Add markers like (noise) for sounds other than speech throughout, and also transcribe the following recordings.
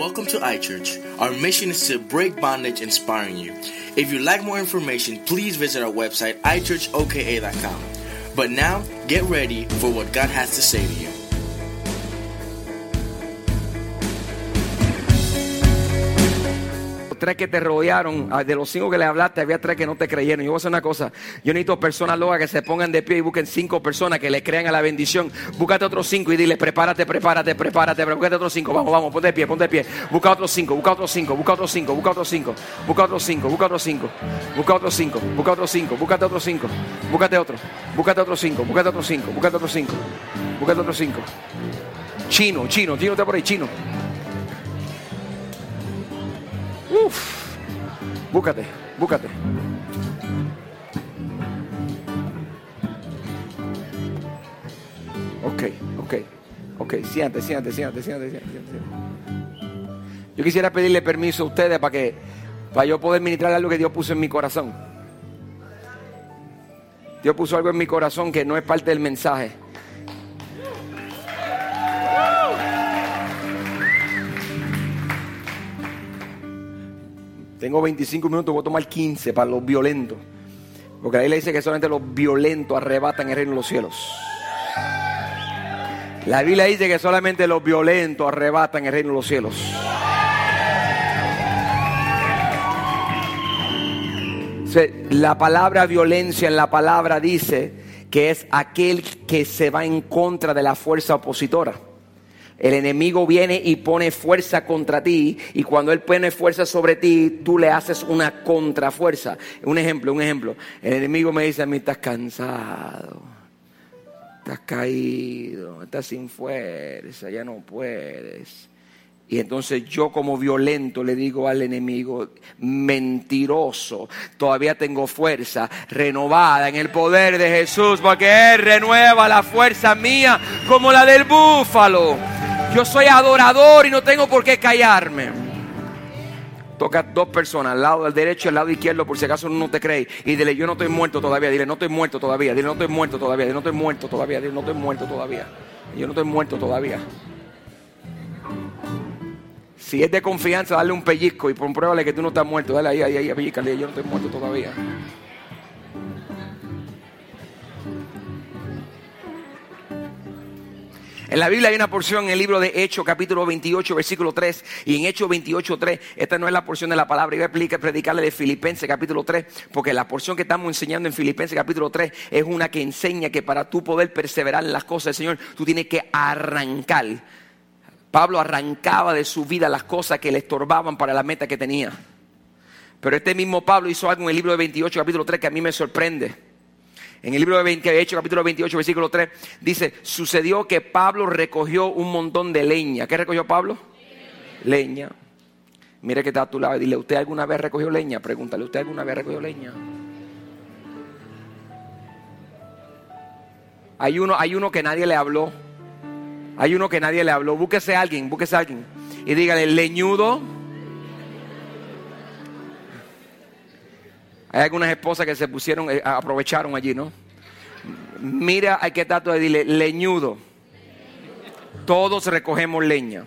Welcome to iChurch. Our mission is to break bondage, inspiring you. If you'd like more information, please visit our website, iChurchOKA.com. But now, get ready for what God has to say to you. Tres que te rodearon, ah, de los cinco que le hablaste, había tres que no te creyeron. Yo voy a hacer una cosa, yo necesito personas locas que se pongan de pie y busquen cinco personas que le crean a la bendición. Búscate otros cinco y dile, prepárate, prepárate, prepárate, búscate otros cinco. Vamos, vamos, ponte de pie, ponte de pie. Busca otros cinco, busca otros cinco, busca otros cinco, busca otros cinco, busca otros cinco, busca otros cinco, busca otros cinco, busca otros cinco, búscate otros cinco, búscate otro, búscate otros cinco, búscate otros cinco, búscate otros cinco, búscate otros cinco. Chino, chino, chino está por ahí, chino. Uf. Búscate, búscate. Ok, ok, ok. Siéntate, siéntate, siéntate, siéntate, siéntate. Yo quisiera pedirle permiso a ustedes para que, para yo poder ministrar algo que Dios puso en mi corazón. Dios puso algo en mi corazón que no es parte del mensaje. Tengo 25 minutos, voy a tomar 15 para los violentos. Porque ahí le dice que solamente los violentos arrebatan el reino de los cielos. La Biblia dice que solamente los violentos arrebatan el reino de los cielos. La palabra violencia en la palabra dice que es aquel que se va en contra de la fuerza opositora. El enemigo viene y pone fuerza contra ti y cuando él pone fuerza sobre ti, tú le haces una contrafuerza. Un ejemplo, un ejemplo. El enemigo me dice a mí, estás cansado, estás caído, estás sin fuerza, ya no puedes. Y entonces yo como violento le digo al enemigo, mentiroso, todavía tengo fuerza renovada en el poder de Jesús, porque Él renueva la fuerza mía como la del búfalo. Yo soy adorador y no tengo por qué callarme. Toca dos personas, al lado del derecho y al lado izquierdo, por si acaso no te crees. Y dile, yo no estoy muerto todavía. Dile, no estoy muerto todavía. Dile, no estoy muerto todavía. Dile, no estoy muerto todavía. Dile, no estoy muerto todavía. Yo no estoy muerto todavía. Si es de confianza, dale un pellizco y compruébale que tú no estás muerto. Dale ahí, ahí, ahí, pellizcale. Yo no estoy muerto todavía. En la Biblia hay una porción en el libro de Hechos, capítulo 28, versículo 3. Y en Hechos 28, 3, esta no es la porción de la palabra. Yo voy a predicarle de Filipenses, capítulo 3, porque la porción que estamos enseñando en Filipenses, capítulo 3, es una que enseña que para tú poder perseverar en las cosas del Señor, tú tienes que arrancar. Pablo arrancaba de su vida las cosas que le estorbaban para la meta que tenía. Pero este mismo Pablo hizo algo en el libro de 28, capítulo 3, que a mí me sorprende. En el libro de 28, capítulo 28, versículo 3, dice, sucedió que Pablo recogió un montón de leña. ¿Qué recogió Pablo? Leña. Mire que está a tu lado dile, ¿usted alguna vez recogió leña? Pregúntale, ¿usted alguna vez recogió leña? Hay uno, hay uno que nadie le habló. Hay uno que nadie le habló. Búsquese a alguien, búsquese a alguien. Y dígale, leñudo Hay algunas esposas que se pusieron, eh, aprovecharon allí, ¿no? Mira, hay que tratar de decirle, leñudo. Todos recogemos leña.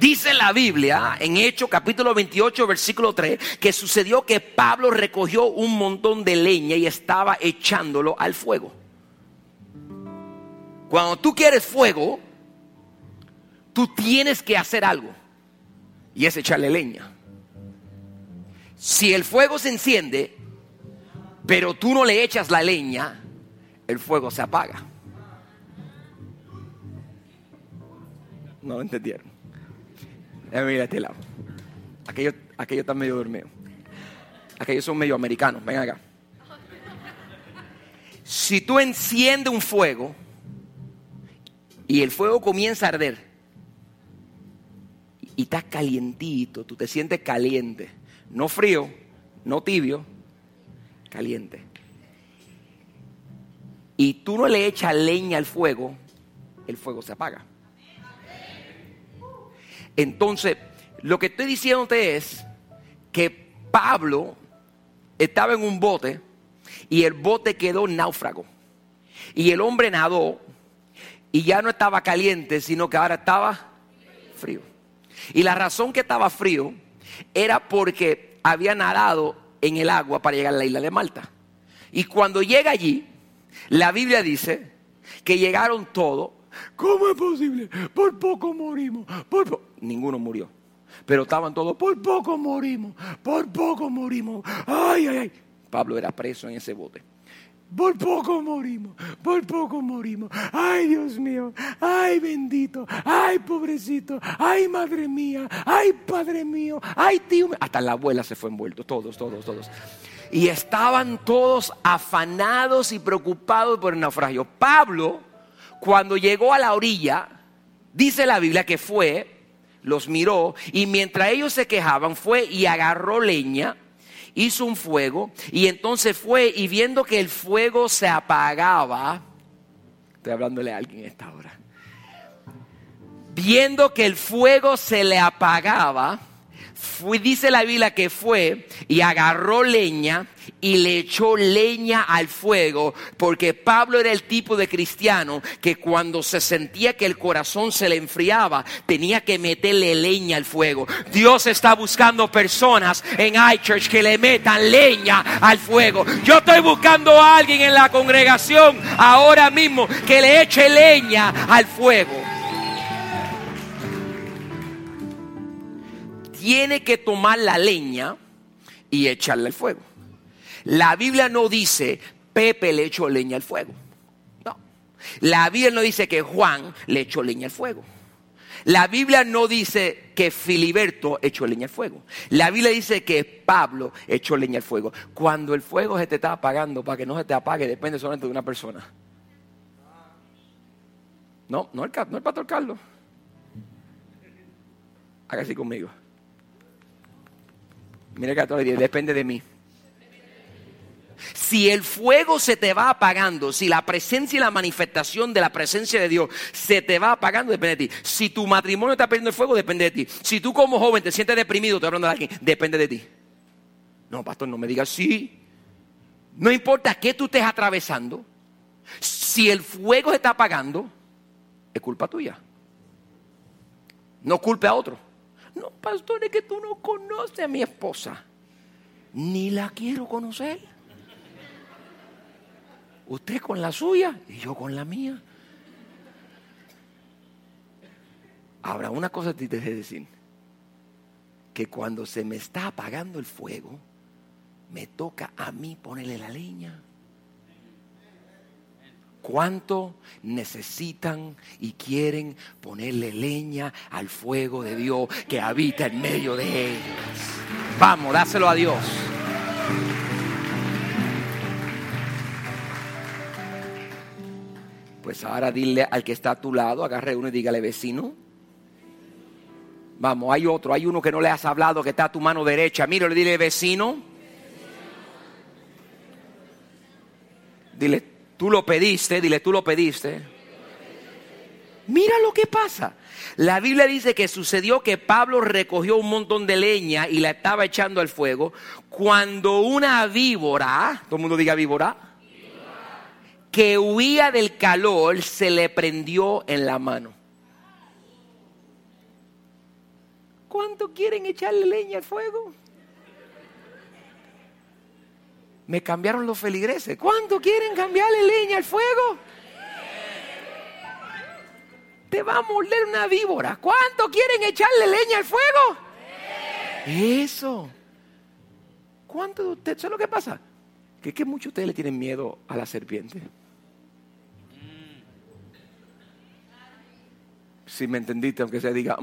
Dice la Biblia en Hechos capítulo 28 versículo 3 que sucedió que Pablo recogió un montón de leña y estaba echándolo al fuego. Cuando tú quieres fuego, tú tienes que hacer algo y es echarle leña. Si el fuego se enciende, pero tú no le echas la leña, el fuego se apaga. No lo entendieron. Mira este lado. Aquellos, aquellos están medio dormidos. Aquellos son medio americanos. Ven acá. Si tú enciendes un fuego y el fuego comienza a arder y estás calientito, tú te sientes caliente no frío, no tibio, caliente. Y tú no le echas leña al fuego, el fuego se apaga. Entonces, lo que estoy diciéndote es que Pablo estaba en un bote y el bote quedó náufrago. Y el hombre nadó y ya no estaba caliente, sino que ahora estaba frío. Y la razón que estaba frío era porque había nadado en el agua para llegar a la isla de Malta. Y cuando llega allí, la Biblia dice que llegaron todos. ¿Cómo es posible? Por poco morimos. Por Ninguno murió. Pero estaban todos, por poco morimos, por poco morimos. Ay, ay, ay. Pablo era preso en ese bote. Por poco morimos, por poco morimos. Ay, Dios mío, ay, bendito, ay, pobrecito, ay, madre mía, ay, padre mío, ay, tío. Hasta la abuela se fue envuelto, todos, todos, todos. Y estaban todos afanados y preocupados por el naufragio. Pablo, cuando llegó a la orilla, dice la Biblia que fue, los miró, y mientras ellos se quejaban, fue y agarró leña hizo un fuego y entonces fue y viendo que el fuego se apagaba, estoy hablándole a alguien esta hora, viendo que el fuego se le apagaba, dice la Biblia que fue y agarró leña y le echó leña al fuego, porque Pablo era el tipo de cristiano que cuando se sentía que el corazón se le enfriaba, tenía que meterle leña al fuego. Dios está buscando personas en iChurch que le metan leña al fuego. Yo estoy buscando a alguien en la congregación ahora mismo que le eche leña al fuego. Tiene que tomar la leña y echarle al fuego. La Biblia no dice Pepe le echó leña al fuego. No. La Biblia no dice que Juan le echó leña al fuego. La Biblia no dice que Filiberto echó leña al fuego. La Biblia dice que Pablo echó leña al fuego. Cuando el fuego se te está apagando, para que no se te apague, depende solamente de una persona. No, no el, no el pastor Carlos. Haga así conmigo. Mire que depende de mí. Si el fuego se te va apagando, si la presencia y la manifestación de la presencia de Dios se te va apagando, depende de ti. Si tu matrimonio está perdiendo el fuego, depende de ti. Si tú como joven te sientes deprimido, estoy hablando de alguien, depende de ti. No, pastor, no me digas sí. No importa qué tú estés atravesando, si el fuego se está apagando, es culpa tuya. No culpe a otro. No, pastor, es que tú no conoces a mi esposa. Ni la quiero conocer. Usted con la suya y yo con la mía. Ahora, una cosa te dejé decir. Que cuando se me está apagando el fuego, me toca a mí ponerle la leña. ¿Cuánto necesitan y quieren ponerle leña al fuego de Dios que habita en medio de ellos? Vamos, dáselo a Dios. Pues ahora dile al que está a tu lado, agarre uno y dígale vecino. Vamos, hay otro, hay uno que no le has hablado, que está a tu mano derecha. Mira, le dile vecino. Dile, tú lo pediste, dile, tú lo pediste. Mira lo que pasa. La Biblia dice que sucedió que Pablo recogió un montón de leña y la estaba echando al fuego cuando una víbora, todo el mundo diga víbora, que huía del calor se le prendió en la mano. ¿Cuánto quieren echarle leña al fuego? Me cambiaron los feligreses. ¿Cuánto quieren cambiarle leña al fuego? Te va a morder una víbora. ¿Cuánto quieren echarle leña al fuego? Eso. ¿Cuánto de ustedes? ¿Sabes lo que pasa? Que muchos de ustedes le tienen miedo a la serpiente. Si me entendiste, aunque se diga,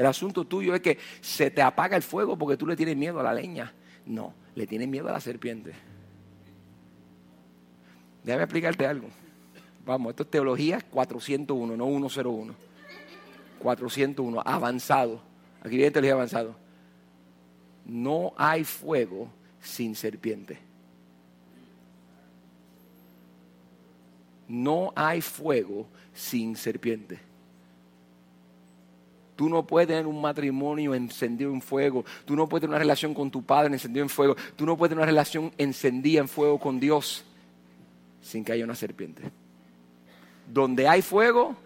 el asunto tuyo es que se te apaga el fuego porque tú le tienes miedo a la leña. No, le tienes miedo a la serpiente. Déjame explicarte algo. Vamos, esto es teología 401, no 101. 401, avanzado. Aquí viene teología avanzado. No hay fuego sin serpiente. no hay fuego sin serpiente. Tú no puedes tener un matrimonio encendido en fuego. Tú no puedes tener una relación con tu padre encendido en fuego. Tú no puedes tener una relación encendida en fuego con Dios sin que haya una serpiente. Donde hay fuego,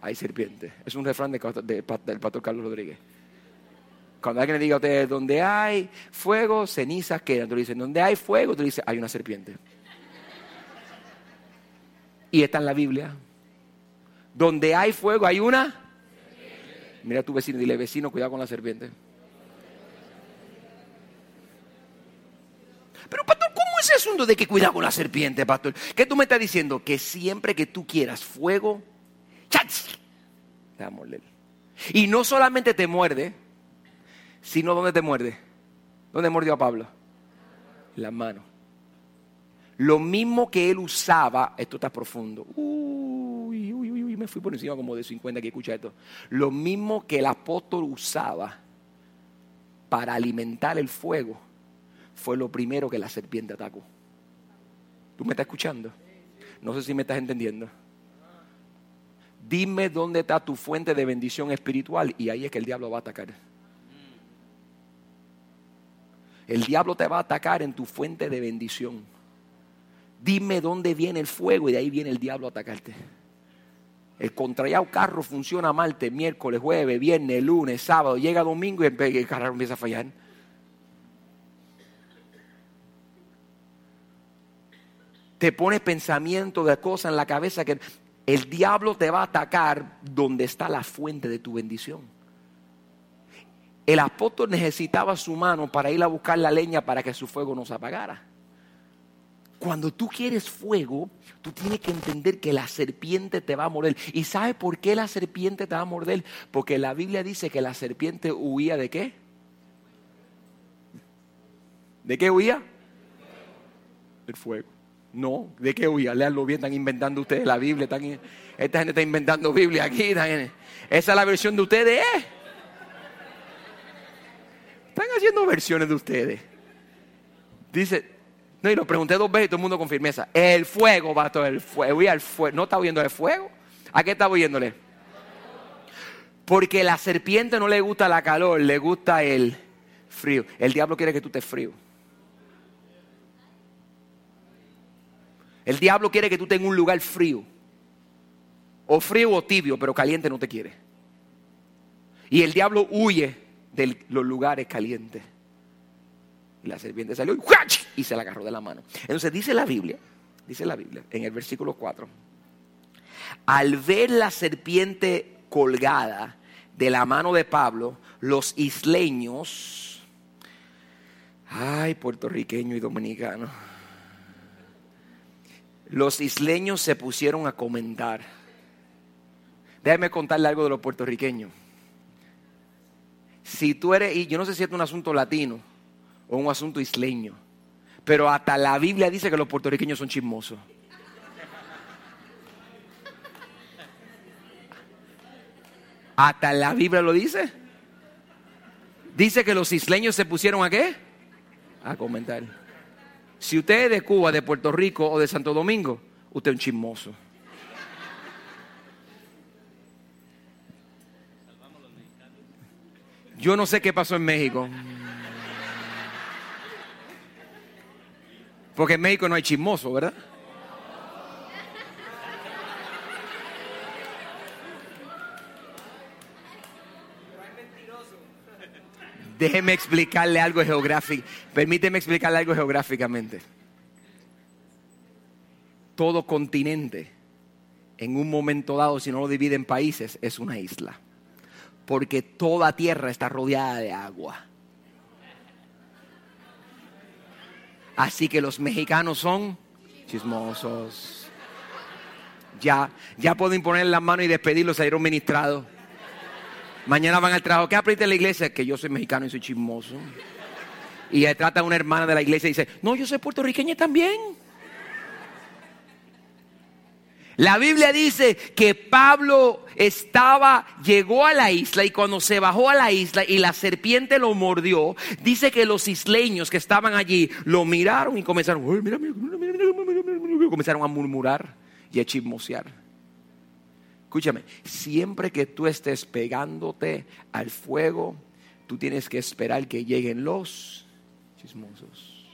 hay serpiente. Es un refrán de, de, del pastor Carlos Rodríguez. Cuando alguien le diga a usted, donde hay fuego, cenizas quedan. Tú le dices, donde hay fuego, tú dices, hay una serpiente. Y está en la Biblia. Donde hay fuego, hay una. Mira a tu vecino, dile, vecino, cuidado con la serpiente. Pero, pastor, ¿cómo es ese asunto de que cuidado con la serpiente, pastor? ¿Qué tú me estás diciendo? Que siempre que tú quieras fuego, ¡chach! te va a morder. Y no solamente te muerde, sino ¿dónde te muerde? ¿Dónde mordió a Pablo? La mano. Lo mismo que él usaba, esto está profundo. Uy, me fui por encima como de 50 que escucha esto. Lo mismo que el apóstol usaba para alimentar el fuego fue lo primero que la serpiente atacó. ¿Tú me estás escuchando? No sé si me estás entendiendo. Dime dónde está tu fuente de bendición espiritual y ahí es que el diablo va a atacar. El diablo te va a atacar en tu fuente de bendición. Dime dónde viene el fuego y de ahí viene el diablo a atacarte. El contrallado carro funciona martes, miércoles, jueves, viernes, lunes, sábado. Llega domingo y el carro empieza a fallar. Te pones pensamiento de cosas en la cabeza que el diablo te va a atacar donde está la fuente de tu bendición. El apóstol necesitaba su mano para ir a buscar la leña para que su fuego no se apagara. Cuando tú quieres fuego, tú tienes que entender que la serpiente te va a morder. ¿Y sabes por qué la serpiente te va a morder? Porque la Biblia dice que la serpiente huía de qué? ¿De qué huía? Del fuego. No, ¿de qué huía? Leanlo bien, están inventando ustedes la Biblia. esta gente está inventando Biblia aquí. Esa es la versión de ustedes. ¿eh? Están haciendo versiones de ustedes. Dice, no, y lo pregunté dos veces y todo el mundo con firmeza. El fuego, todo el fuego. el fuego. ¿No está huyendo el fuego? ¿A qué está huyéndole? Porque la serpiente no le gusta la calor, le gusta el frío. El diablo quiere que tú estés frío. El diablo quiere que tú tengas un lugar frío. O frío o tibio, pero caliente no te quiere. Y el diablo huye de los lugares calientes. Y la serpiente salió y, se la agarró de la mano. Entonces dice la Biblia, dice la Biblia en el versículo 4, al ver la serpiente colgada de la mano de Pablo, los isleños, ay, puertorriqueño y dominicano, los isleños se pusieron a comentar. Déjame contarle algo de los puertorriqueños. Si tú eres, y yo no sé si es un asunto latino o un asunto isleño, pero hasta la Biblia dice que los puertorriqueños son chismosos. Hasta la Biblia lo dice. Dice que los isleños se pusieron a qué? A comentar. Si usted es de Cuba, de Puerto Rico o de Santo Domingo, usted es un chismoso. Yo no sé qué pasó en México. Porque en México no hay chismoso, ¿verdad? Déjeme explicarle algo geográfico. Permíteme explicarle algo geográficamente. Todo continente, en un momento dado, si no lo divide en países, es una isla. Porque toda tierra está rodeada de agua. Así que los mexicanos son chismosos. Ya, ya pueden poner las manos y despedirlos a ir ministrado. Mañana van al trabajo. ¿Qué aprendiste en la iglesia? Que yo soy mexicano y soy chismoso. Y trata a una hermana de la iglesia y dice, no, yo soy puertorriqueña también. La Biblia dice que Pablo estaba, llegó a la isla y cuando se bajó a la isla y la serpiente lo mordió, dice que los isleños que estaban allí lo miraron y comenzaron, comenzaron a murmurar y a chismosear. Escúchame, siempre que tú estés pegándote al fuego, tú tienes que esperar que lleguen los chismosos.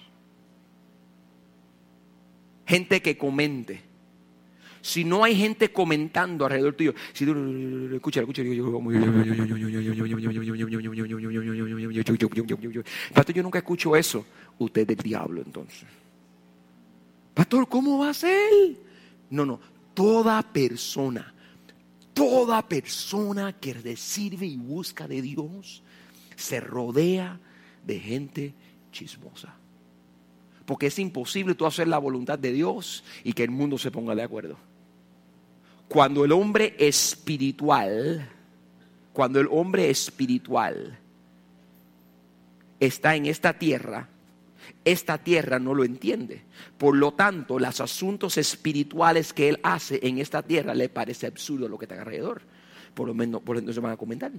Gente que comente. Si no hay gente comentando alrededor tuyo, si tú escucha, escucha, Pastor, yo nunca escucho eso. Usted es del diablo entonces. Pastor, ¿cómo va a ser? No, no, toda persona, toda persona que sirve y busca de Dios se rodea de gente chismosa. Porque es imposible tú hacer la voluntad de Dios y que el mundo se ponga de acuerdo. Cuando el hombre espiritual, cuando el hombre espiritual está en esta tierra, esta tierra no lo entiende. Por lo tanto, los asuntos espirituales que él hace en esta tierra le parece absurdo lo que está alrededor. Por lo menos, por van a comentar.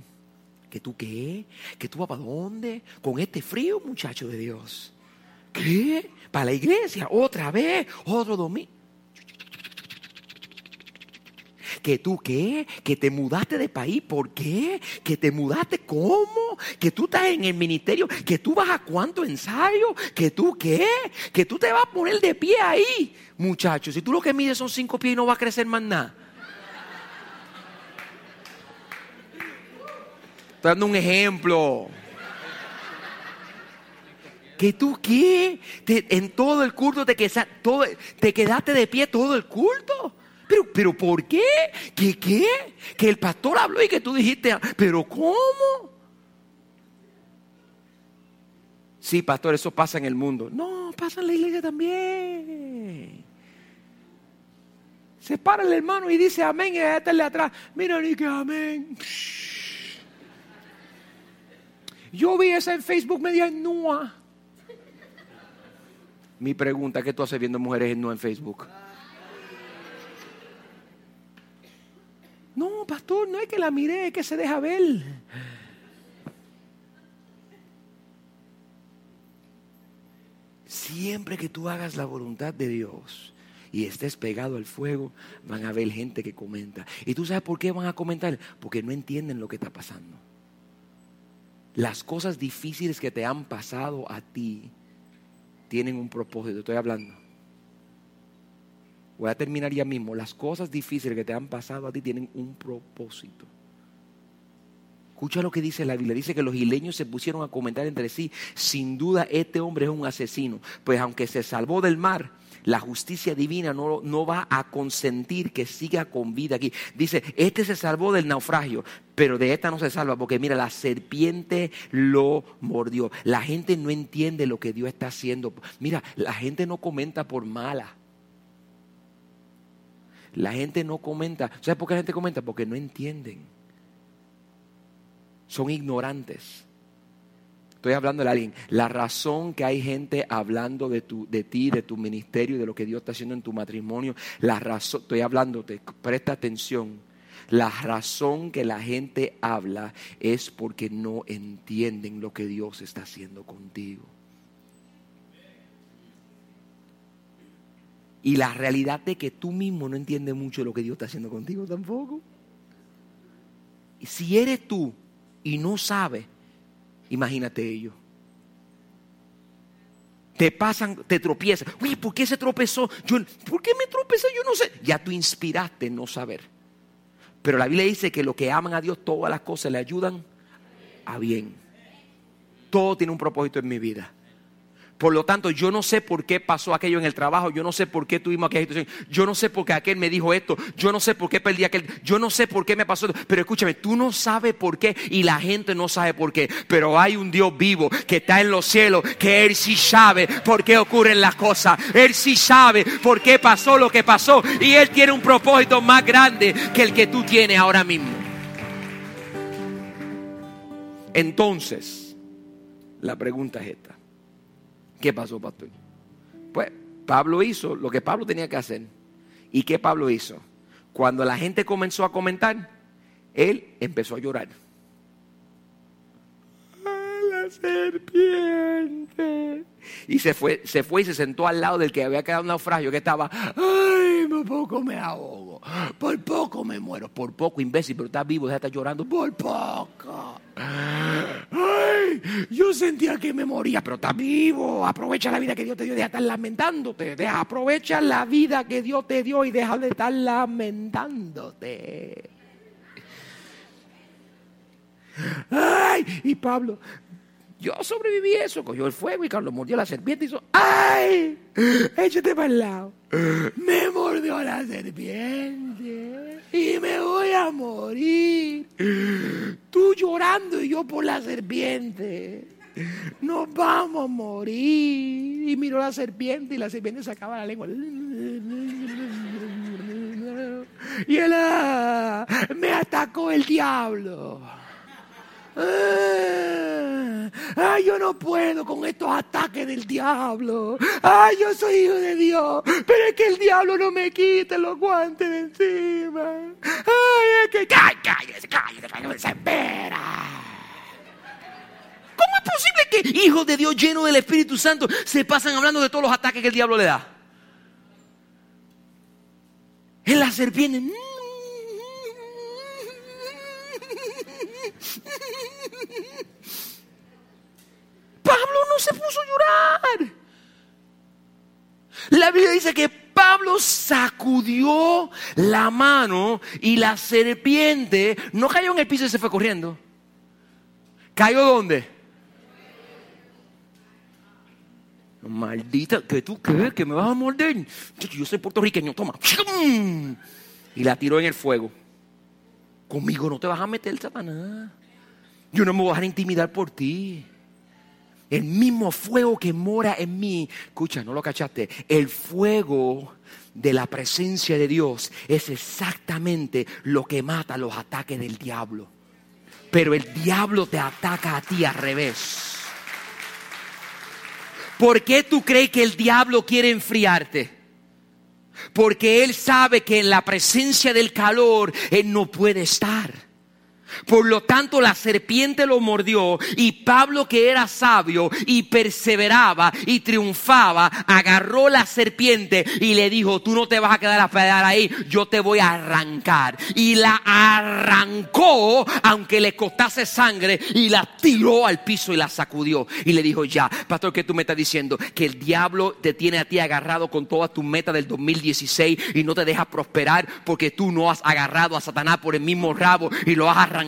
¿Que tú qué? ¿Que tú vas para dónde? Con este frío, muchacho de Dios. ¿Qué? ¿Para la iglesia? ¿Otra vez? ¿Otro domingo? ¿Que tú qué? ¿Que te mudaste de país? ¿Por qué? ¿Que te mudaste cómo? ¿Que tú estás en el ministerio? ¿Que tú vas a cuánto ensayo? ¿Que tú qué? ¿Que tú te vas a poner de pie ahí? Muchachos, si tú lo que mides son cinco pies y no va a crecer más nada. Estoy dando un ejemplo. ¿Que tú qué? en todo el culto te, te quedaste de pie todo el culto. Pero, pero ¿por qué? ¿Qué qué? Que el pastor habló y que tú dijiste, pero ¿cómo? Sí, pastor, eso pasa en el mundo. No, pasa en la iglesia también. Se para el hermano y dice amén y le atrás. Mira, ni que amén. Yo vi esa en Facebook media nua. Mi pregunta, ¿qué tú haces viendo mujeres en en Facebook? No, pastor, no es que la mire, es que se deja ver. Siempre que tú hagas la voluntad de Dios y estés pegado al fuego, van a ver gente que comenta. ¿Y tú sabes por qué van a comentar? Porque no entienden lo que está pasando. Las cosas difíciles que te han pasado a ti tienen un propósito. Estoy hablando. Voy a terminar ya mismo. Las cosas difíciles que te han pasado a ti tienen un propósito. Escucha lo que dice la Biblia. Dice que los isleños se pusieron a comentar entre sí. Sin duda este hombre es un asesino. Pues aunque se salvó del mar, la justicia divina no, no, va a consentir que siga con vida aquí. Dice, este se salvó del naufragio, pero de esta no se salva porque mira, la serpiente lo mordió. La gente no entiende lo que Dios está haciendo. Mira, la gente no comenta por mala. La gente no comenta. ¿Sabes por qué la gente comenta? Porque no entienden. Son ignorantes. Estoy hablando de alguien. La razón que hay gente hablando de, tu, de ti, de tu ministerio, de lo que Dios está haciendo en tu matrimonio, la razón, estoy hablándote, presta atención. La razón que la gente habla es porque no entienden lo que Dios está haciendo contigo. Y la realidad de que tú mismo no entiendes mucho lo que Dios está haciendo contigo tampoco. Y si eres tú y no sabes, imagínate ellos. Te pasan, te tropiezan. Uy, ¿por qué se tropezó? Yo, ¿Por qué me tropezó? Yo no sé. Ya tú inspiraste en no saber. Pero la Biblia dice que los que aman a Dios, todas las cosas le ayudan a bien. Todo tiene un propósito en mi vida. Por lo tanto, yo no sé por qué pasó aquello en el trabajo, yo no sé por qué tuvimos aquella situación, yo no sé por qué aquel me dijo esto, yo no sé por qué perdí aquel, yo no sé por qué me pasó esto. Pero escúchame, tú no sabes por qué y la gente no sabe por qué. Pero hay un Dios vivo que está en los cielos, que Él sí sabe por qué ocurren las cosas. Él sí sabe por qué pasó lo que pasó. Y Él tiene un propósito más grande que el que tú tienes ahora mismo. Entonces, la pregunta es esta. ¿Qué pasó, pastor? Pues Pablo hizo lo que Pablo tenía que hacer. ¿Y qué Pablo hizo? Cuando la gente comenzó a comentar, él empezó a llorar. la serpiente! Y se fue, se fue y se sentó al lado del que había quedado un naufragio, que estaba, ¡ay, por poco me ahogo, por poco me muero, por poco imbécil, pero estás vivo, deja de estar llorando, por poco. Ay, yo sentía que me moría, pero estás vivo, aprovecha la vida que Dios te dio, deja de estar lamentándote, deja, aprovecha la vida que Dios te dio y deja de estar lamentándote. Ay, y Pablo, yo sobreviví eso, cogió el fuego y Carlos mordió la serpiente y hizo, ¡ay! Échate para el lado. Me mordió la serpiente y me voy a morir. Tú llorando y yo por la serpiente. Nos vamos a morir. Y miró la serpiente y la serpiente sacaba la lengua. Y él ah, me atacó el diablo. Ah, ay, yo no puedo con estos ataques del diablo. Ay, yo soy hijo de Dios, pero es que el diablo no me quita los guantes de encima. Ay, es que cállese, cállese, cállese, se espera. ¿Cómo es posible que hijos de Dios llenos del Espíritu Santo se pasan hablando de todos los ataques que el diablo le da? En la serpiente. Pablo no se puso a llorar. La Biblia dice que Pablo sacudió la mano y la serpiente no cayó en el piso y se fue corriendo. ¿Cayó dónde? Maldita, ¿que tú crees que me vas a morder? Yo soy puertorriqueño, toma. Y la tiró en el fuego. Conmigo no te vas a meter, Satanás. Yo no me voy a dejar intimidar por ti. El mismo fuego que mora en mí, escucha, no lo cachaste, el fuego de la presencia de Dios es exactamente lo que mata los ataques del diablo. Pero el diablo te ataca a ti al revés. ¿Por qué tú crees que el diablo quiere enfriarte? Porque él sabe que en la presencia del calor él no puede estar. Por lo tanto, la serpiente lo mordió y Pablo, que era sabio y perseveraba y triunfaba, agarró la serpiente y le dijo, tú no te vas a quedar a pedar ahí, yo te voy a arrancar. Y la arrancó, aunque le costase sangre, y la tiró al piso y la sacudió. Y le dijo, ya, pastor, ¿qué tú me estás diciendo? Que el diablo te tiene a ti agarrado con todas tus metas del 2016 y no te deja prosperar porque tú no has agarrado a Satanás por el mismo rabo y lo has arrancado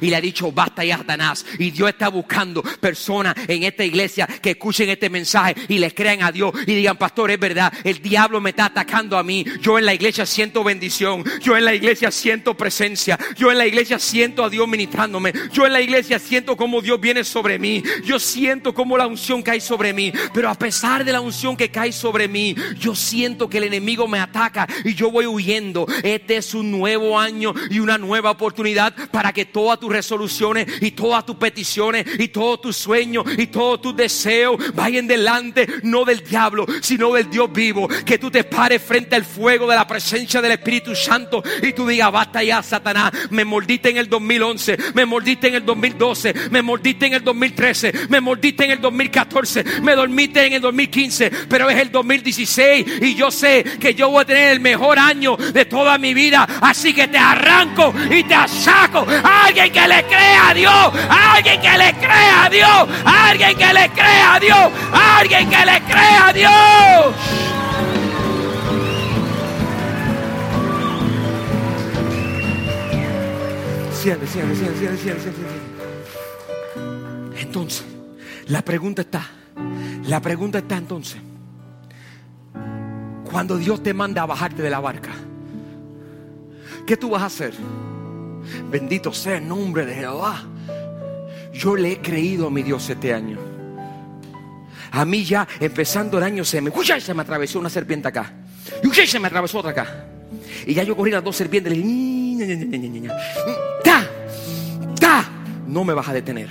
y le ha dicho basta ya Satanás. Y Dios está buscando personas en esta iglesia que escuchen este mensaje y les crean a Dios y digan, pastor, es verdad, el diablo me está atacando a mí. Yo en la iglesia siento bendición. Yo en la iglesia siento presencia. Yo en la iglesia siento a Dios ministrándome. Yo en la iglesia siento como Dios viene sobre mí. Yo siento como la unción cae sobre mí. Pero a pesar de la unción que cae sobre mí, yo siento que el enemigo me ataca y yo voy huyendo. Este es un nuevo año y una nueva oportunidad para que que todas tus resoluciones y todas tus peticiones y todos tus sueños y todos tus deseos vayan delante, no del diablo, sino del Dios vivo. Que tú te pares frente al fuego de la presencia del Espíritu Santo y tú digas, basta ya, Satanás. Me mordiste en el 2011, me mordiste en el 2012, me mordiste en el 2013, me mordiste en el 2014, me dormiste en el 2015, pero es el 2016 y yo sé que yo voy a tener el mejor año de toda mi vida. Así que te arranco y te saco alguien que le crea a Dios, alguien que le crea a Dios, alguien que le crea a Dios, alguien que le crea a Dios. Cierre, cierre, cierre, cierre, cierre, Entonces, la pregunta está, la pregunta está entonces, cuando Dios te manda a bajarte de la barca, ¿qué tú vas a hacer? Bendito sea el nombre de Jehová. Yo le he creído a mi Dios este año. A mí ya empezando el año se me, se me atravesó una serpiente acá. Y se me atravesó otra acá. Y ya yo corrí las dos serpientes. Le ¡Ta! ¡Ta! No me vas a detener.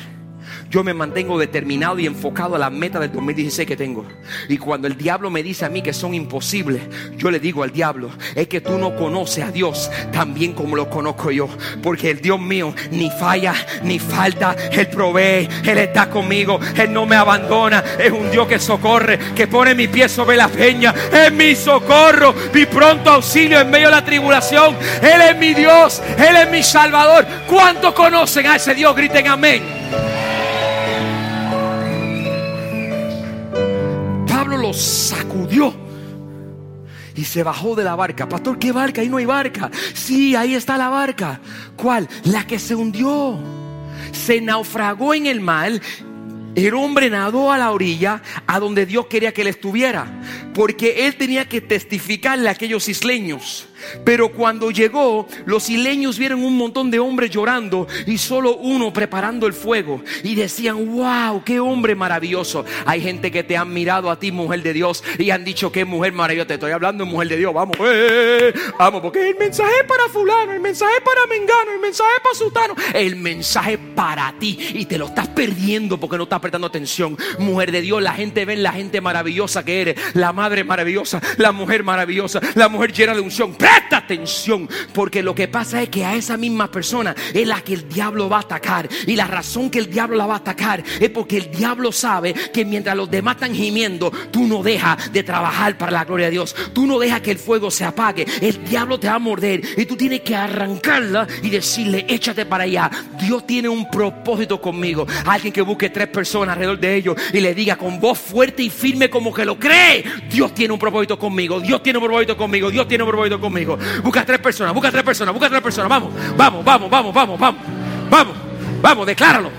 Yo me mantengo determinado y enfocado a la meta del 2016 que tengo. Y cuando el diablo me dice a mí que son imposibles, yo le digo al diablo, es que tú no conoces a Dios tan bien como lo conozco yo. Porque el Dios mío ni falla ni falta, Él provee, Él está conmigo, Él no me abandona, es un Dios que socorre, que pone mi pie sobre la peña, es mi socorro, mi pronto auxilio en medio de la tribulación, Él es mi Dios, Él es mi Salvador. ¿Cuántos conocen a ese Dios? Griten amén. Sacudió y se bajó de la barca. Pastor, ¿qué barca? Ahí no hay barca. Sí, ahí está la barca. ¿Cuál? La que se hundió. Se naufragó en el mar. El hombre nadó a la orilla a donde Dios quería que él estuviera. Porque él tenía que testificarle a aquellos isleños pero cuando llegó, los isleños vieron un montón de hombres llorando y solo uno preparando el fuego. Y decían, wow, qué hombre maravilloso. Hay gente que te han mirado a ti, mujer de Dios, y han dicho, qué mujer maravillosa. Te estoy hablando, mujer de Dios. Vamos, eh, vamos, porque el mensaje es para fulano, el mensaje es para mengano, el mensaje es para sutano. El mensaje es para ti y te lo estás perdiendo porque no estás prestando atención. Mujer de Dios, la gente ve la gente maravillosa que eres, la madre maravillosa, la mujer maravillosa, la mujer llena de unción presta atención, porque lo que pasa es que a esa misma persona es la que el diablo va a atacar. Y la razón que el diablo la va a atacar es porque el diablo sabe que mientras los demás están gimiendo, tú no dejas de trabajar para la gloria de Dios. Tú no dejas que el fuego se apague. El diablo te va a morder y tú tienes que arrancarla y decirle, échate para allá. Dios tiene un propósito conmigo. Alguien que busque tres personas alrededor de ellos y le diga con voz fuerte y firme como que lo cree. Dios tiene un propósito conmigo. Dios tiene un propósito conmigo. Dios tiene un propósito conmigo. Busca tres personas, busca tres personas, busca tres personas. Vamos, vamos, vamos, vamos, vamos, vamos. Vamos, vamos, decláralo.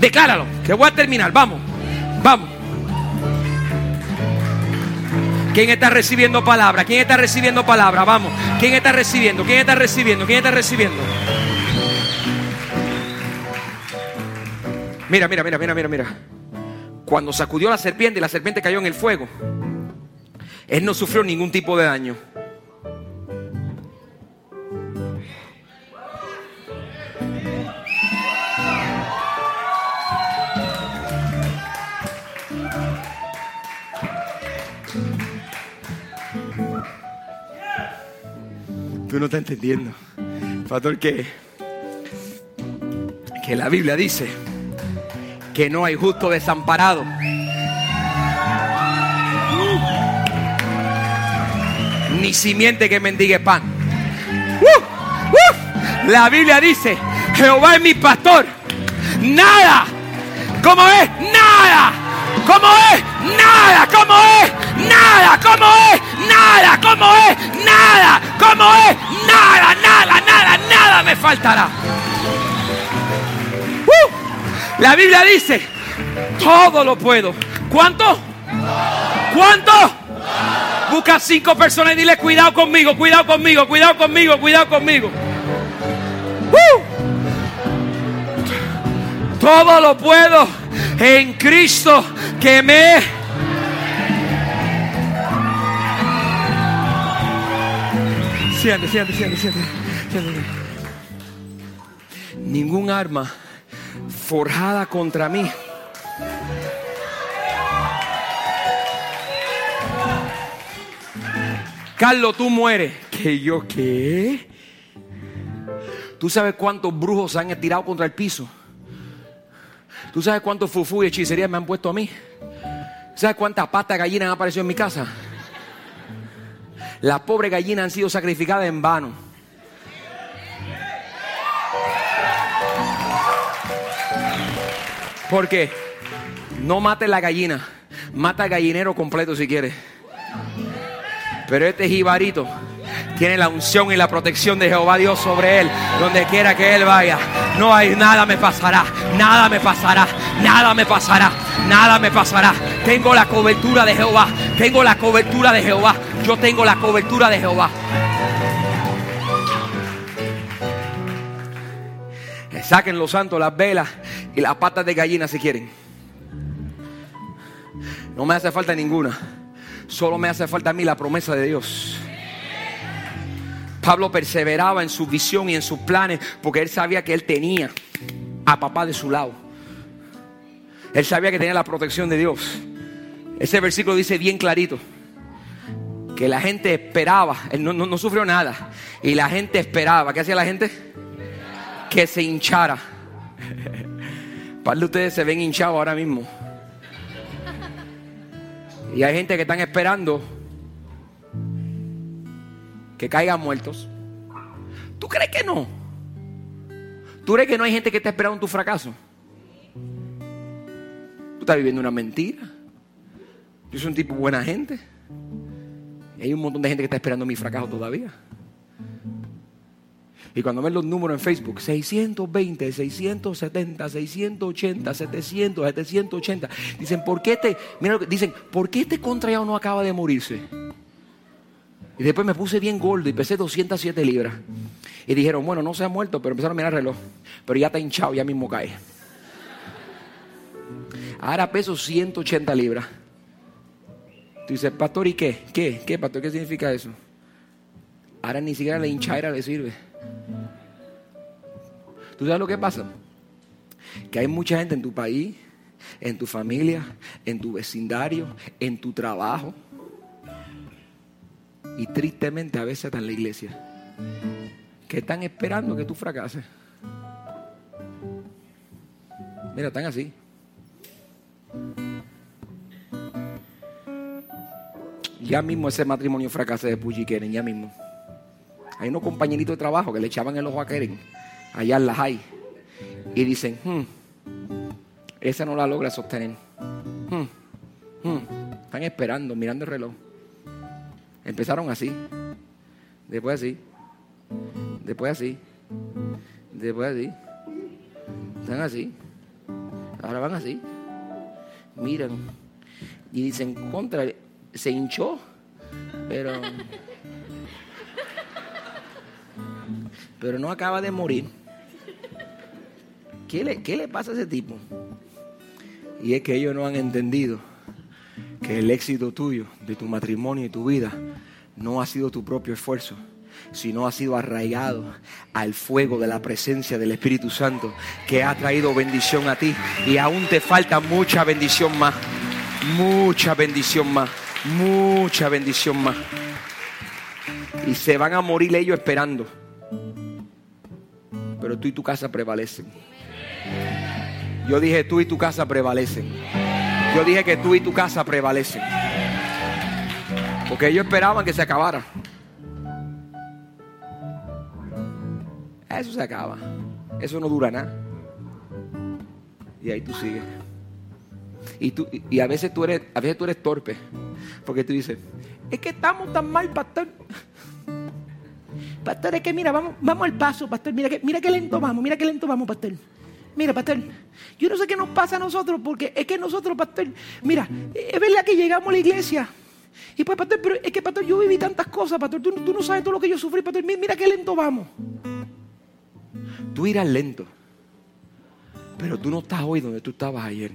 Decláralo. Que voy a terminar. Vamos, vamos. ¿Quién está recibiendo palabra? ¿Quién está recibiendo palabra? Vamos. ¿Quién está recibiendo? ¿Quién está recibiendo? ¿Quién está recibiendo? Mira, mira, mira, mira, mira, mira. Cuando sacudió la serpiente y la serpiente cayó en el fuego, él no sufrió ningún tipo de daño. Tú no estás entendiendo. Pastor, que, que la Biblia dice que no hay justo desamparado. Ni simiente que mendigue pan. La Biblia dice, Jehová es mi pastor. Nada. ¿Cómo es? Nada. ¿Cómo es? Nada. ¿Cómo es? Nada. ¿Cómo es? Nada. ¿Cómo es? Nada. ¿Cómo es? Nada, nada, nada, nada me faltará. La Biblia dice, todo lo puedo. ¿Cuánto? ¿Cuánto? Busca cinco personas y dile, cuidado conmigo, cuidado conmigo, cuidado conmigo, cuidado conmigo. Uh, todo lo puedo en Cristo que me Siente, siente, siente, siente, Ningún arma forjada contra mí. Carlos, tú mueres. ¿Que yo qué? ¿Tú sabes cuántos brujos se han estirado contra el piso? ¿Tú sabes cuántos fufú y hechicerías me han puesto a mí? ¿Sabes cuántas patas gallinas han aparecido en mi casa? Las pobres gallinas han sido sacrificadas en vano. Porque no mate la gallina, mata al gallinero completo si quieres. Pero este jibarito tiene la unción y la protección de Jehová Dios sobre él, donde quiera que él vaya. No hay nada me pasará, nada me pasará, nada me pasará, nada me pasará. Tengo la cobertura de Jehová, tengo la cobertura de Jehová. Yo tengo la cobertura de Jehová. Saquen los santos las velas y las patas de gallina si quieren. No me hace falta ninguna. Solo me hace falta a mí la promesa de Dios. Pablo perseveraba en su visión y en sus planes porque él sabía que él tenía a papá de su lado. Él sabía que tenía la protección de Dios. Ese versículo dice bien clarito que la gente esperaba, él no, no, sufrió nada, y la gente esperaba. ¿Qué hacía la gente? Que se hinchara. Par de ustedes se ven hinchados ahora mismo. Y hay gente que están esperando que caigan muertos. ¿Tú crees que no? ¿Tú crees que no hay gente que está esperando tu fracaso? Tú estás viviendo una mentira. Yo soy un tipo buena gente. Y hay un montón de gente que está esperando mi fracaso todavía. Y cuando ven los números en Facebook, 620, 670, 680, 700, 780, dicen, ¿por qué este, mira dicen, ¿por qué este contrallado no acaba de morirse? Y después me puse bien gordo y pesé 207 libras. Y dijeron, bueno, no se ha muerto, pero empezaron a mirar el reloj. Pero ya está hinchado, ya mismo cae. Ahora peso 180 libras. Tú dices, pastor, ¿y qué? ¿Qué? ¿Qué, pastor? ¿Qué significa eso? Ahora ni siquiera la hinchadera le sirve. ¿Tú sabes lo que pasa? Que hay mucha gente en tu país, en tu familia, en tu vecindario, en tu trabajo. Y tristemente a veces están en la iglesia. Que están esperando que tú fracases. Mira, están así. Ya mismo ese matrimonio fracasa de Puyi ya mismo. Hay unos compañeritos de trabajo que le echaban el ojo a Keren, allá en las hay. Y dicen, hmm, esa no la logra sostener. Hmm, hmm". Están esperando, mirando el reloj. Empezaron así, después así, después así, después así. Están así, ahora van así. Miran y dicen, contra, se hinchó, pero, pero no acaba de morir. ¿Qué le, ¿Qué le pasa a ese tipo? Y es que ellos no han entendido que el éxito tuyo, de tu matrimonio y tu vida, no ha sido tu propio esfuerzo, sino ha sido arraigado al fuego de la presencia del Espíritu Santo que ha traído bendición a ti. Y aún te falta mucha bendición más, mucha bendición más mucha bendición más. Y se van a morir ellos esperando. Pero tú y tu casa prevalecen. Yo dije, tú y tu casa prevalecen. Yo dije que tú y tu casa prevalecen. Porque ellos esperaban que se acabara. Eso se acaba. Eso no dura nada. Y ahí tú sigues. Y, tú, y a, veces tú eres, a veces tú eres torpe. Porque tú dices, es que estamos tan mal, pastor. Pastor, es que mira, vamos, vamos al paso, pastor. Mira que, mira qué lento vamos, mira qué lento vamos, pastor. Mira, pastor, yo no sé qué nos pasa a nosotros, porque es que nosotros, pastor, mira, es verdad que llegamos a la iglesia. Y pues, pastor, pero es que, pastor, yo viví tantas cosas, pastor, tú, tú no sabes todo lo que yo sufrí, pastor. Mira qué lento vamos. Tú irás lento, pero tú no estás hoy donde tú estabas ayer.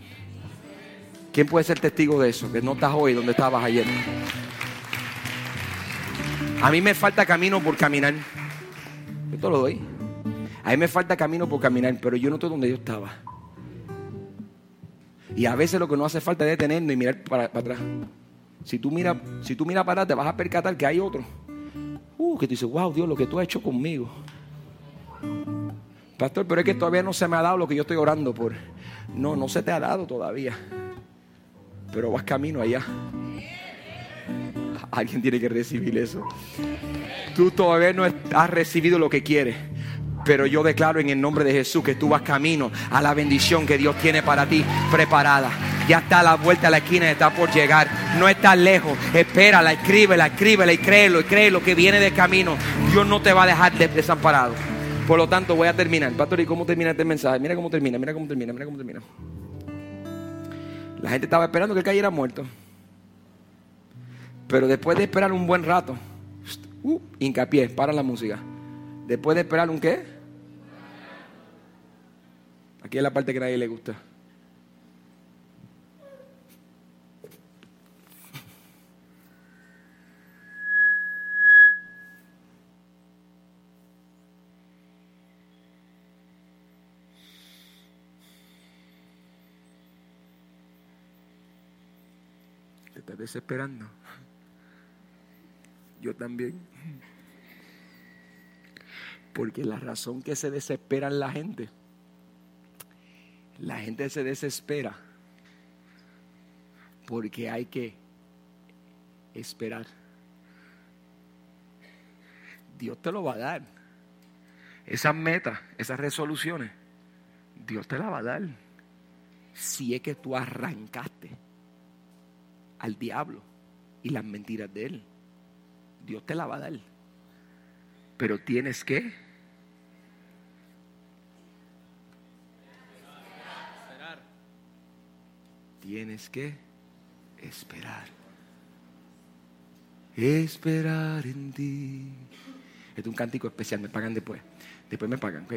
¿Quién puede ser testigo de eso? Que no estás hoy donde estabas ayer. A mí me falta camino por caminar. Yo te lo doy. A mí me falta camino por caminar, pero yo no estoy donde yo estaba. Y a veces lo que no hace falta es detenernos y mirar para, atrás. Si tú miras si tú miras para atrás, te vas a percatar que hay otro. Uh, que tú dices, wow, Dios, lo que tú has hecho conmigo. Pastor, pero es que todavía no se me ha dado lo que yo estoy orando por. No, no se te ha dado todavía pero vas camino allá. Alguien tiene que recibir eso. Tú todavía no has recibido lo que quieres. Pero yo declaro en el nombre de Jesús que tú vas camino a la bendición que Dios tiene para ti preparada. Ya está la vuelta a la esquina, está por llegar. No está lejos. Espérala, escríbela, escríbela y créelo y créelo que viene de camino. Dios no te va a dejar desamparado. Por lo tanto, voy a terminar. Pastor, ¿y cómo termina este mensaje? Mira cómo termina, mira cómo termina, mira cómo termina. La gente estaba esperando que él cayera muerto. Pero después de esperar un buen rato, uh, hincapié, para la música. Después de esperar un qué? Aquí es la parte que a nadie le gusta. Te estás desesperando. Yo también. Porque la razón que se desespera en la gente, la gente se desespera porque hay que esperar. Dios te lo va a dar. Esas metas, esas resoluciones, Dios te las va a dar. Si es que tú arrancaste al diablo y las mentiras de él. Dios te la va a dar. Pero tienes que Tienes que esperar. Esperar en ti. Este es un cántico especial, me pagan después. Después me pagan, ok.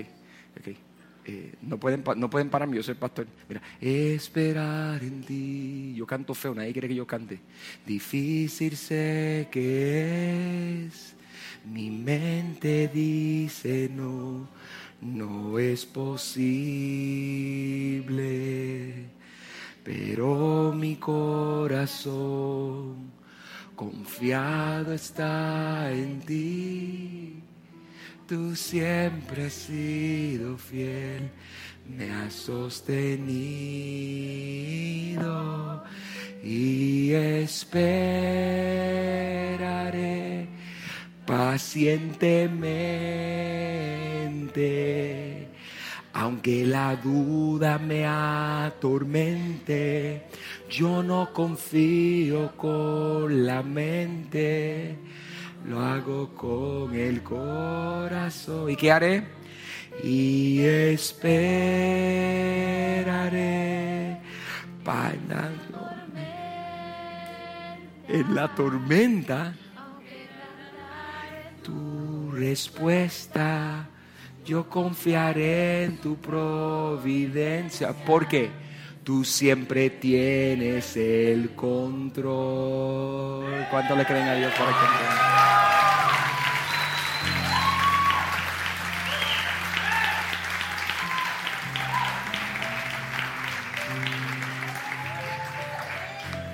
okay. Eh, no, pueden, no pueden pararme, yo soy pastor. Mira, esperar en ti. Yo canto feo, nadie quiere que yo cante. Difícil sé que es. Mi mente dice no, no es posible. Pero mi corazón confiado está en ti. Tú siempre has sido fiel, me has sostenido y esperaré pacientemente. Aunque la duda me atormente, yo no confío con la mente lo hago con el corazón. ¿Y qué haré? Y esperaré parándome en la tormenta. Tu respuesta, yo confiaré en tu providencia. ¿Por qué? Tú siempre tienes el control. ¿Cuánto le creen a Dios para que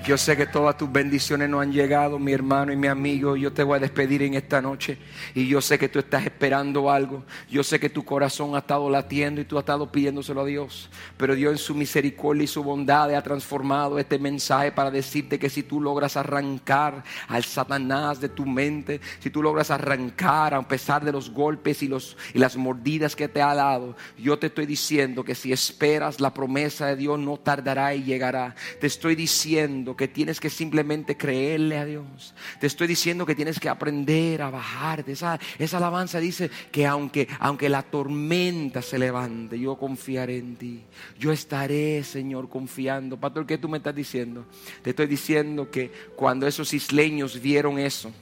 Yo sé que todas tus bendiciones no han llegado, mi hermano y mi amigo. Yo te voy a despedir en esta noche. Y yo sé que tú estás esperando algo. Yo sé que tu corazón ha estado latiendo y tú has estado pidiéndoselo a Dios. Pero Dios en su misericordia y su bondad ha transformado este mensaje para decirte que si tú logras arrancar al Satanás de tu mente, si tú logras arrancar a pesar de los golpes y, los, y las mordidas que te ha dado, yo te estoy diciendo que si esperas la promesa de Dios no tardará y llegará. Te estoy diciendo que tienes que simplemente creerle a Dios. Te estoy diciendo que tienes que aprender a bajar de esa, esa alabanza. Dice que aunque, aunque la tormenta se levante, yo confiaré en ti. Yo estaré, Señor, confiando. Pastor, ¿qué tú me estás diciendo? Te estoy diciendo que cuando esos isleños vieron eso,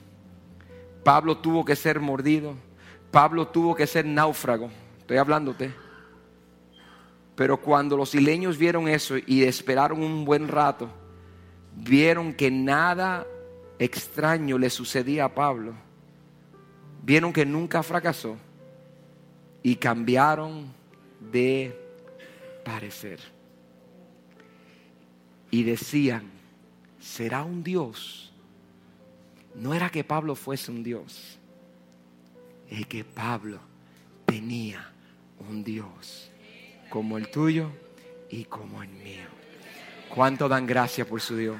Pablo tuvo que ser mordido. Pablo tuvo que ser náufrago. Estoy hablándote. Pero cuando los isleños vieron eso y esperaron un buen rato, vieron que nada extraño le sucedía a Pablo, vieron que nunca fracasó y cambiaron de parecer. Y decían, ¿será un Dios? No era que Pablo fuese un Dios, es que Pablo tenía un Dios como el tuyo y como el mío. ¿Cuánto dan gracias por su Dios?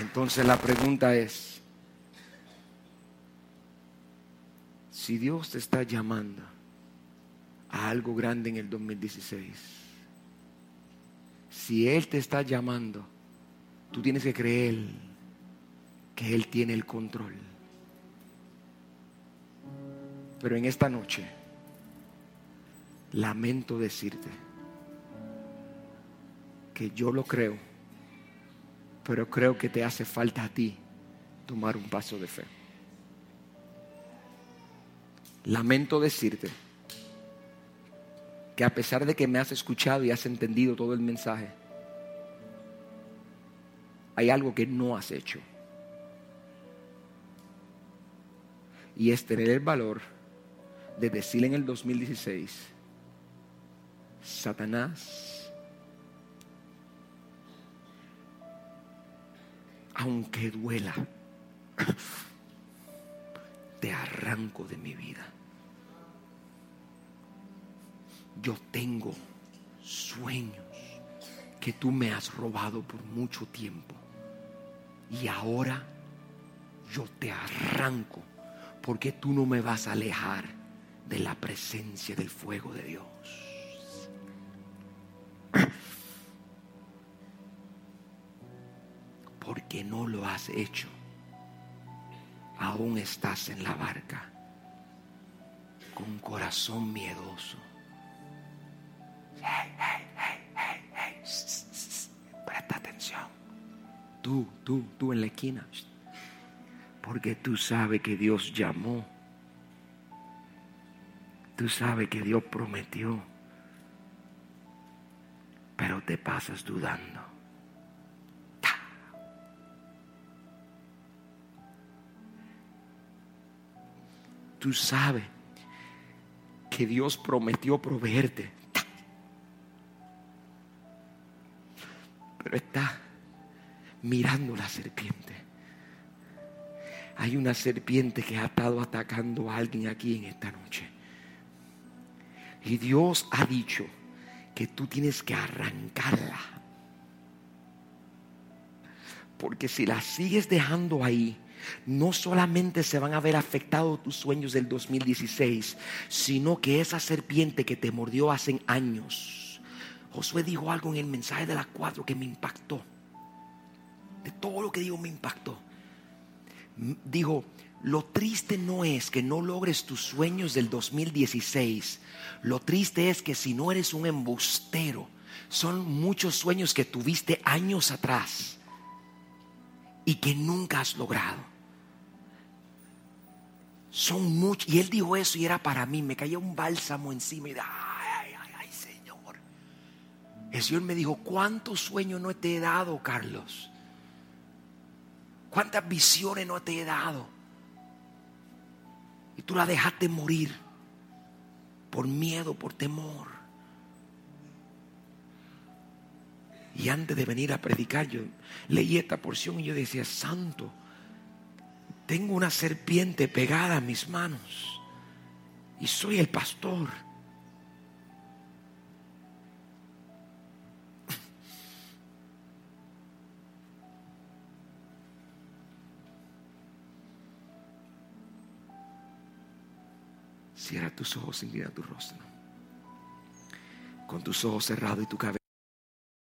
Entonces la pregunta es, si Dios te está llamando a algo grande en el 2016, si Él te está llamando, tú tienes que creer que Él tiene el control. Pero en esta noche, lamento decirte que yo lo creo, pero creo que te hace falta a ti tomar un paso de fe. Lamento decirte que a pesar de que me has escuchado y has entendido todo el mensaje, hay algo que no has hecho. Y es tener el valor de decir en el 2016, Satanás, aunque duela, te arranco de mi vida. Yo tengo sueños que tú me has robado por mucho tiempo. Y ahora yo te arranco porque tú no me vas a alejar de la presencia del fuego de Dios. (clears throat) Porque no lo has hecho. Aún estás en la barca con corazón miedoso. Presta atención. Tú, tú, tú en la esquina. Porque tú sabes que Dios llamó. Tú sabes que Dios prometió. Pero te pasas dudando. Tú sabes que Dios prometió proveerte. Pero está mirando la serpiente. Hay una serpiente que ha estado atacando a alguien aquí en esta noche. Y Dios ha dicho que tú tienes que arrancarla. Porque si la sigues dejando ahí, no solamente se van a ver afectados tus sueños del 2016, sino que esa serpiente que te mordió hace años. Josué dijo algo en el mensaje de las cuatro que me impactó. De todo lo que dijo me impactó. Dijo, lo triste no es que no logres tus sueños del 2016. Lo triste es que si no eres un embustero, son muchos sueños que tuviste años atrás y que nunca has logrado. Son muchos. Y él dijo eso y era para mí. Me caía un bálsamo encima y de, ay, ay, ay, Señor. El Señor me dijo, ¿cuántos sueños no te he dado, Carlos? ¿Cuántas visiones no te he dado? Y tú la dejaste morir por miedo, por temor. Y antes de venir a predicar, yo leí esta porción y yo decía, Santo, tengo una serpiente pegada a mis manos y soy el pastor. Cierra tus ojos, y mira tu rostro. Con tus ojos cerrados y tu cabeza.